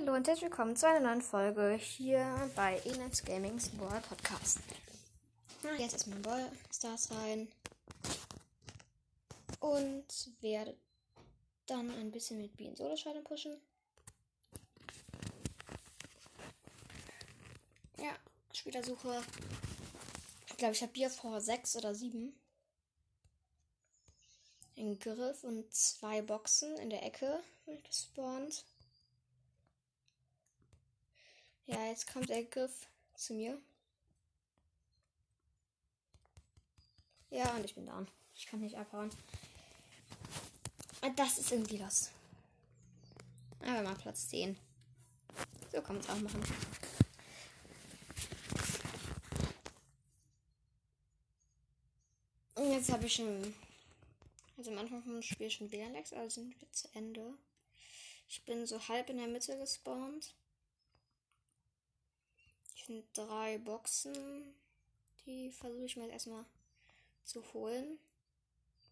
Hallo und herzlich willkommen zu einer neuen Folge hier bei Enes Gamings Ball Podcast. Na, jetzt erstmal Ball Stars rein und werde dann ein bisschen mit Bienen Solo Schaden pushen. Ja, Spielersuche. Ich glaube, ich habe hier vor 6 oder 7. Ein Griff und zwei Boxen in der Ecke gespawnt. Ja, jetzt kommt der Griff zu mir. Ja, und ich bin down. Ich kann nicht abhauen. Das ist irgendwie los. Aber mal Platz 10. So kann man es auch machen. Und jetzt habe ich schon. Also am Anfang vom Spiel schon WLAN-Lags, also sind wir zu Ende. Ich bin so halb in der Mitte gespawnt sind drei Boxen. Die versuche ich mir erstmal zu holen.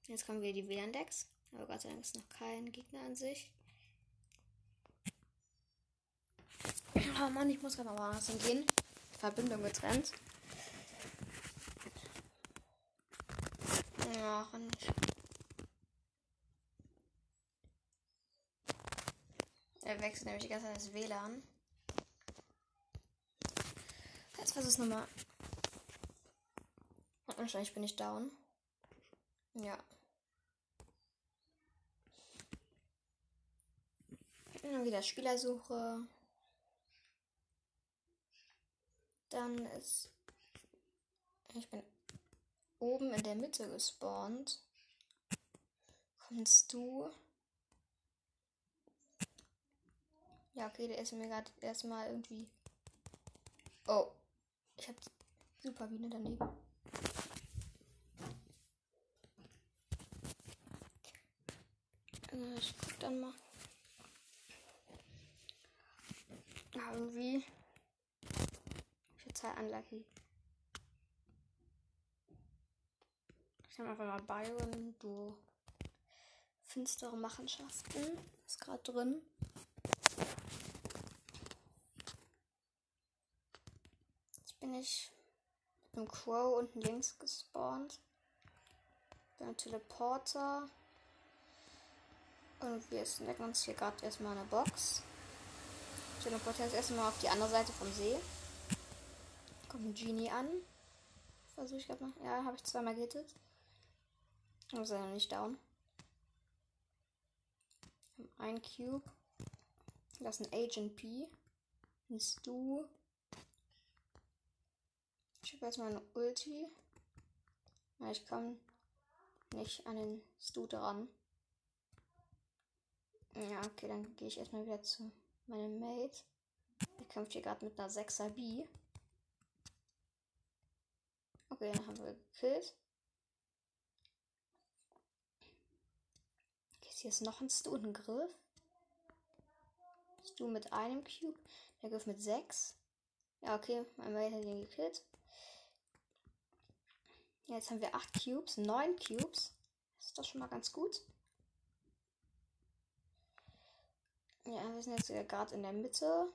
Jetzt kommen wir die WLAN-Decks. Aber Gott sei Dank ist noch kein Gegner an sich. Oh Mann, ich muss gerade mal woanders hingehen. Verbindung getrennt. Ach, nicht. Er wechselt nämlich die ganze Zeit das WLAN. Jetzt versuch es nochmal. Wahrscheinlich bin ich down. Ja. Dann wieder Spielersuche. Dann ist. Ich bin oben in der Mitte gespawnt. Kommst du? Ja, okay, der ist mir gerade erstmal irgendwie. Oh. Ich hab super Biene daneben. Äh, ich guck dann mal. Ja, irgendwie. Ich bin total unlucky. Ich nehme einfach mal Byron, du finstere Machenschaften. Ist gerade drin. Bin ich mit einem Crow unten links gespawnt. Beim Teleporter. Und wir snacken uns hier gerade erstmal eine Box. Teleportieren uns erstmal auf die andere Seite vom See. Kommt ein Genie an. Versuche ich gerade mal. Ja, habe ich zweimal gehittet. Aber er noch nicht down. Ein Cube. Das ist ein Agent P. Ein Stu. Ich habe jetzt mal eine Ulti. Ja, ich komme nicht an den Stu dran. Ja, okay, dann gehe ich erstmal wieder zu meinem Mate. Der kämpft hier gerade mit einer 6er B. Okay, dann haben wir gekillt. Okay, hier ist noch ein Stu und ein Griff. Stu mit einem Cube. Der Griff mit 6. Ja, okay, mein Mate hat ihn gekillt. Jetzt haben wir 8 Cubes, 9 Cubes. Das ist doch schon mal ganz gut. Ja, wir sind jetzt gerade in der Mitte.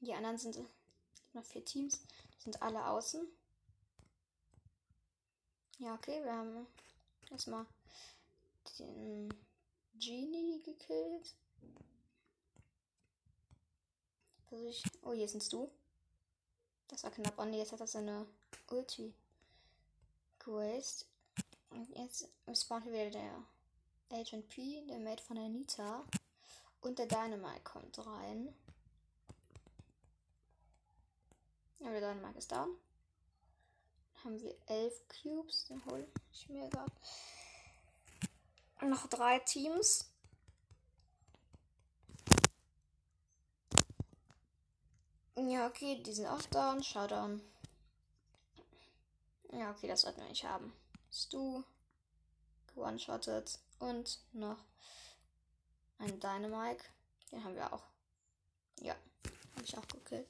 Die anderen sind noch vier Teams. Die sind alle außen. Ja, okay, wir haben erstmal den Genie gekillt. Oh, hier sind du. Das war knapp. Oh ne, jetzt hat er seine Ulti Quest. Und jetzt spawnt wieder der Agent P, der Mate von Anita. Und der Dynamite kommt rein. Ja, der Dynamite ist down. Dann haben wir elf Cubes. Den hole ich mir gerade. Noch drei Teams. Ja, okay, die sind auch down. Showdown. Ja, okay, das sollten wir nicht haben. Stu one-shotted und noch ein Dynamite. Den haben wir auch. Ja, habe ich auch gekillt.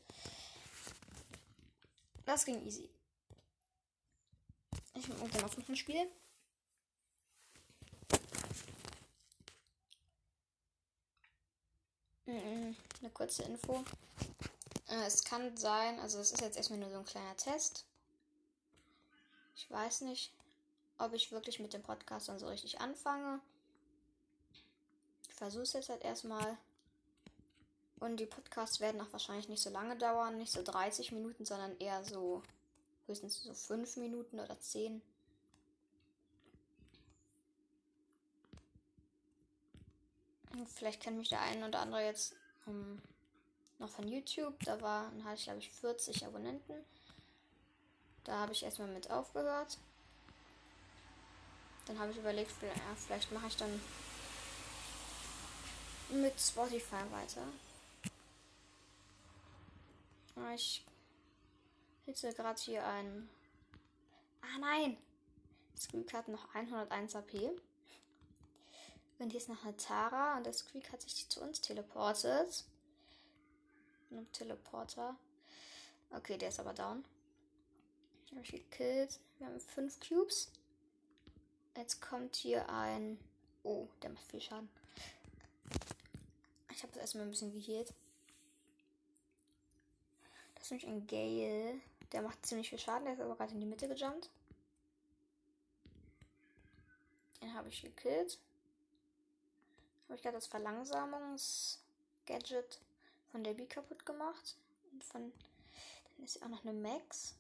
Das ging easy. Ich mache dann auf noch ein Spiel. Eine kurze Info. Äh, es kann sein, also es ist jetzt erstmal nur so ein kleiner Test. Ich weiß nicht, ob ich wirklich mit dem Podcast dann so richtig anfange. Ich versuche es jetzt halt erstmal. Und die Podcasts werden auch wahrscheinlich nicht so lange dauern, nicht so 30 Minuten, sondern eher so höchstens so 5 Minuten oder 10. Vielleicht kennt mich der eine oder andere jetzt um, noch von YouTube. Da war, dann hatte ich glaube ich 40 Abonnenten. Da habe ich erstmal mit aufgehört. Dann habe ich überlegt, vielleicht, mache ich dann mit Spotify weiter. Ich hitze gerade hier ein. Ah nein! Squeak hat noch 101 AP. Und hier ist noch eine Tara und der Squeak hat sich zu uns teleportet. Ein Teleporter. Okay, der ist aber down. Habe ich gekillt. Wir haben fünf Cubes. Jetzt kommt hier ein. Oh, der macht viel Schaden. Ich habe das erstmal ein bisschen geheilt. Das ist nämlich ein Gale. Der macht ziemlich viel Schaden. Der ist aber gerade in die Mitte gejumpt. Den habe ich gekillt. Habe ich gerade das Verlangsamungs-Gadget von der B kaputt gemacht. Und von. Dann ist auch noch eine Max.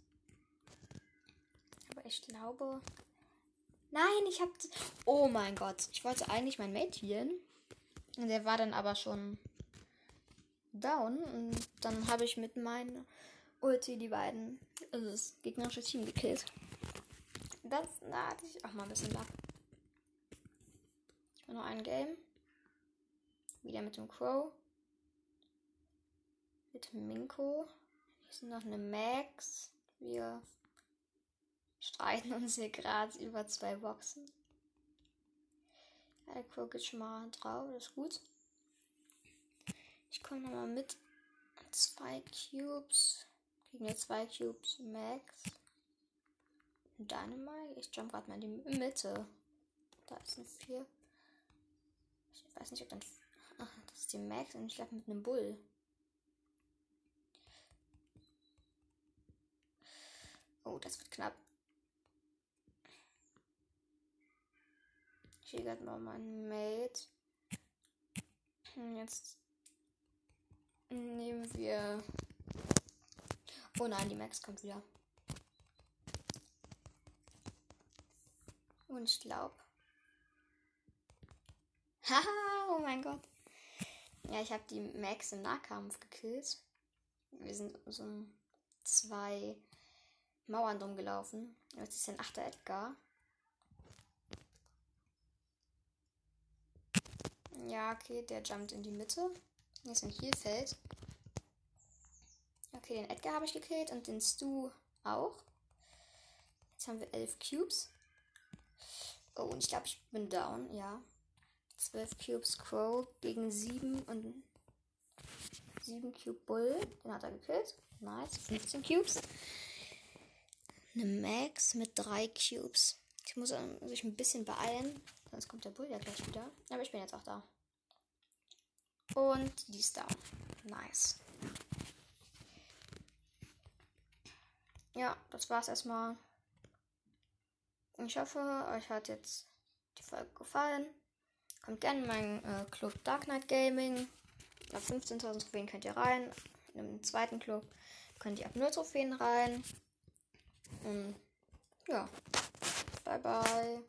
Ich glaube. Nein, ich habe. Oh mein Gott. Ich wollte eigentlich mein. Und der war dann aber schon down. Und dann habe ich mit meinem Ulti die beiden, also das gegnerische Team gekillt. Das, da hatte ich auch mal ein bisschen Luck. Ich war noch ein Game. Wieder mit dem Crow. Mit Minko. Hier ist noch eine Max. Wir streiten uns hier gerade über zwei Boxen. Ja, Crow geht schon mal drauf, das ist gut. Ich komme nochmal mit. Zwei Cubes. Gegen jetzt zwei Cubes Max. Dynamite. Ich jump gerade mal in die Mitte. Da ist ein 4. Ich weiß nicht, ob dann. Ach, das ist die Max und ich laufe mit einem Bull. Oh, das wird knapp. Gehe gerade mal meinen Mate. Und jetzt nehmen wir. Oh nein, die Max kommt wieder. Und ich glaube. Haha, oh mein Gott. Ja, ich habe die Max im Nahkampf gekillt. Wir sind so zwei Mauern drum gelaufen. Jetzt ist ein achter Edgar. Ja, okay, der jumpt in die Mitte. Hier ist ein Heelfeld. Okay, den Edgar habe ich gekillt und den Stu auch. Jetzt haben wir elf Cubes. Oh, und ich glaube, ich bin down, ja. 12 Cubes Crow gegen 7 und 7 Cube Bull. Den hat er gekillt. Nice. 15 Cubes. Eine Max mit 3 Cubes. Ich muss sich ein bisschen beeilen, sonst kommt der Bull ja gleich wieder. Aber ich bin jetzt auch da. Und die ist down. Nice. Ja, das war's erstmal. Ich hoffe, euch hat jetzt die Folge gefallen. Kommt gerne in meinen äh, Club Dark Knight Gaming. Ab 15.000 Trophäen könnt ihr rein. Im zweiten Club könnt ihr ab 0 Trophäen rein. Und ja, bye bye.